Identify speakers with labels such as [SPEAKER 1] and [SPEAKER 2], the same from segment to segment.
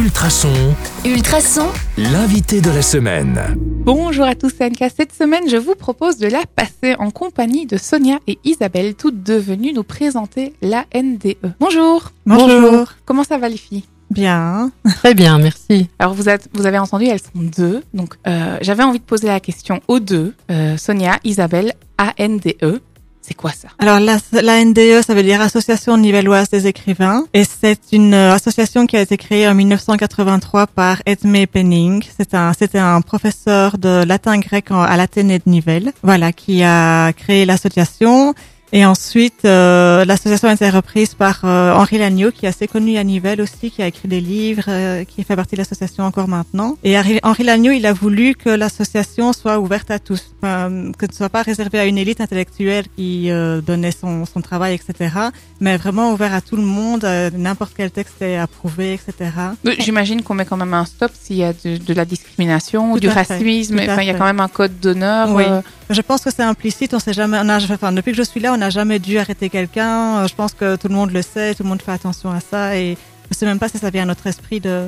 [SPEAKER 1] Ultrason,
[SPEAKER 2] Ultrason,
[SPEAKER 1] l'invité de la semaine.
[SPEAKER 3] Bonjour à tous, c'est Anka. Cette semaine, je vous propose de la passer en compagnie de Sonia et Isabelle, toutes deux venues nous présenter la NDE. Bonjour.
[SPEAKER 4] Bonjour.
[SPEAKER 3] Comment ça va les filles?
[SPEAKER 4] Bien.
[SPEAKER 5] Très bien, merci.
[SPEAKER 3] Alors vous, êtes, vous avez entendu, elles sont deux. Donc euh, j'avais envie de poser la question aux deux, euh, Sonia, Isabelle, ANDE. C'est quoi ça?
[SPEAKER 4] Alors la, la NDE, ça veut dire Association nivelloise des écrivains, et c'est une euh, association qui a été créée en 1983 par Edmé Penning. C'est un, c'était un professeur de latin grec à l'Athénée de Nivelles, voilà, qui a créé l'association. Et ensuite, euh, l'association a été reprise par euh, Henri Lagneau, qui est assez connu à Nivelles aussi, qui a écrit des livres, euh, qui fait partie de l'association encore maintenant. Et Henri, Lagneau, il a voulu que l'association soit ouverte à tous, enfin, que ne soit pas réservée à une élite intellectuelle qui euh, donnait son, son travail, etc., mais vraiment ouvert à tout le monde, euh, n'importe quel texte est approuvé, etc.
[SPEAKER 3] Euh, J'imagine qu'on met quand même un stop s'il y a de, de la discrimination ou du racisme. Enfin, il y a quand même un code d'honneur.
[SPEAKER 4] Oui. Je pense que c'est implicite. On sait jamais. On a, enfin, depuis que je suis là, on n'a jamais dû arrêter quelqu'un. Euh, Je pense que tout le monde le sait, tout le monde fait attention à ça, et je sais même pas si ça vient à notre esprit de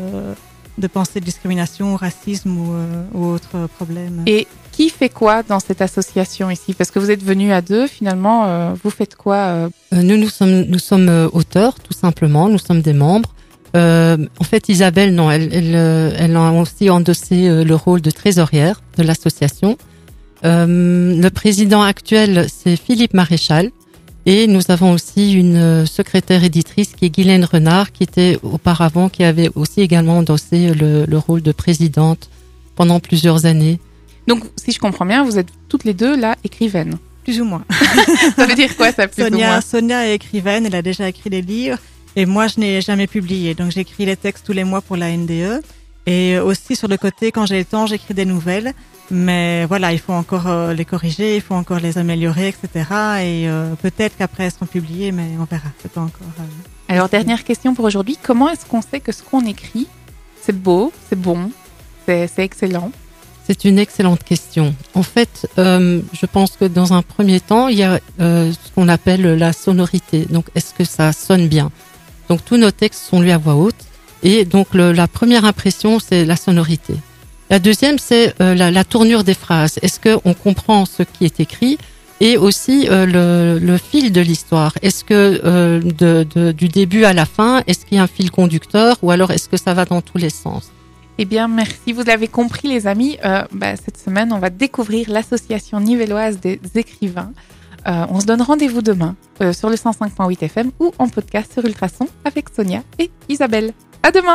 [SPEAKER 4] de penser discrimination, racisme ou, euh, ou autre problème.
[SPEAKER 3] Et qui fait quoi dans cette association ici? Parce que vous êtes venus à deux, finalement, euh, vous faites quoi euh,
[SPEAKER 5] Nous, nous sommes, nous sommes auteurs, tout simplement. Nous sommes des membres. Euh, en fait, Isabelle, non, elle, elle, elle a aussi endossé le rôle de trésorière de l'association. Euh, le président actuel, c'est Philippe Maréchal. Et nous avons aussi une euh, secrétaire éditrice qui est Guylaine Renard, qui était auparavant, qui avait aussi également endossé le, le rôle de présidente pendant plusieurs années.
[SPEAKER 3] Donc, si je comprends bien, vous êtes toutes les deux là écrivaines.
[SPEAKER 4] Plus ou moins.
[SPEAKER 3] Ça veut dire quoi ça, plus ou
[SPEAKER 4] Sonia,
[SPEAKER 3] moins
[SPEAKER 4] Sonia est écrivaine. Elle a déjà écrit des livres. Et moi, je n'ai jamais publié. Donc, j'écris les textes tous les mois pour la NDE. Et aussi, sur le côté, quand j'ai le temps, j'écris des nouvelles. Mais voilà, il faut encore euh, les corriger, il faut encore les améliorer, etc. Et euh, peut-être qu'après, elles seront publiées, mais on verra. C'est pas encore. euh,
[SPEAKER 3] Alors, dernière question pour aujourd'hui. Comment est-ce qu'on sait que ce qu'on écrit, c'est beau, c'est bon, c'est c'est excellent?
[SPEAKER 5] C'est une excellente question. En fait, euh, je pense que dans un premier temps, il y a euh, ce qu'on appelle la sonorité. Donc, est-ce que ça sonne bien? Donc, tous nos textes sont lus à voix haute. Et donc, la première impression, c'est la sonorité. La deuxième, c'est euh, la, tournure des phrases. Est-ce qu'on comprend ce qui est écrit et aussi euh, le, fil de l'histoire? Est-ce que euh, du début à la fin, est-ce qu'il y a un fil conducteur ou alors est-ce que ça va dans tous les sens?
[SPEAKER 3] Eh bien, merci. Vous l'avez compris, les amis. Bah, cette semaine, on va découvrir l'association nivelloise des écrivains. On se donne rendez-vous demain sur le 105.8 FM ou en podcast sur Ultrason avec Sonia et Isabelle. À demain!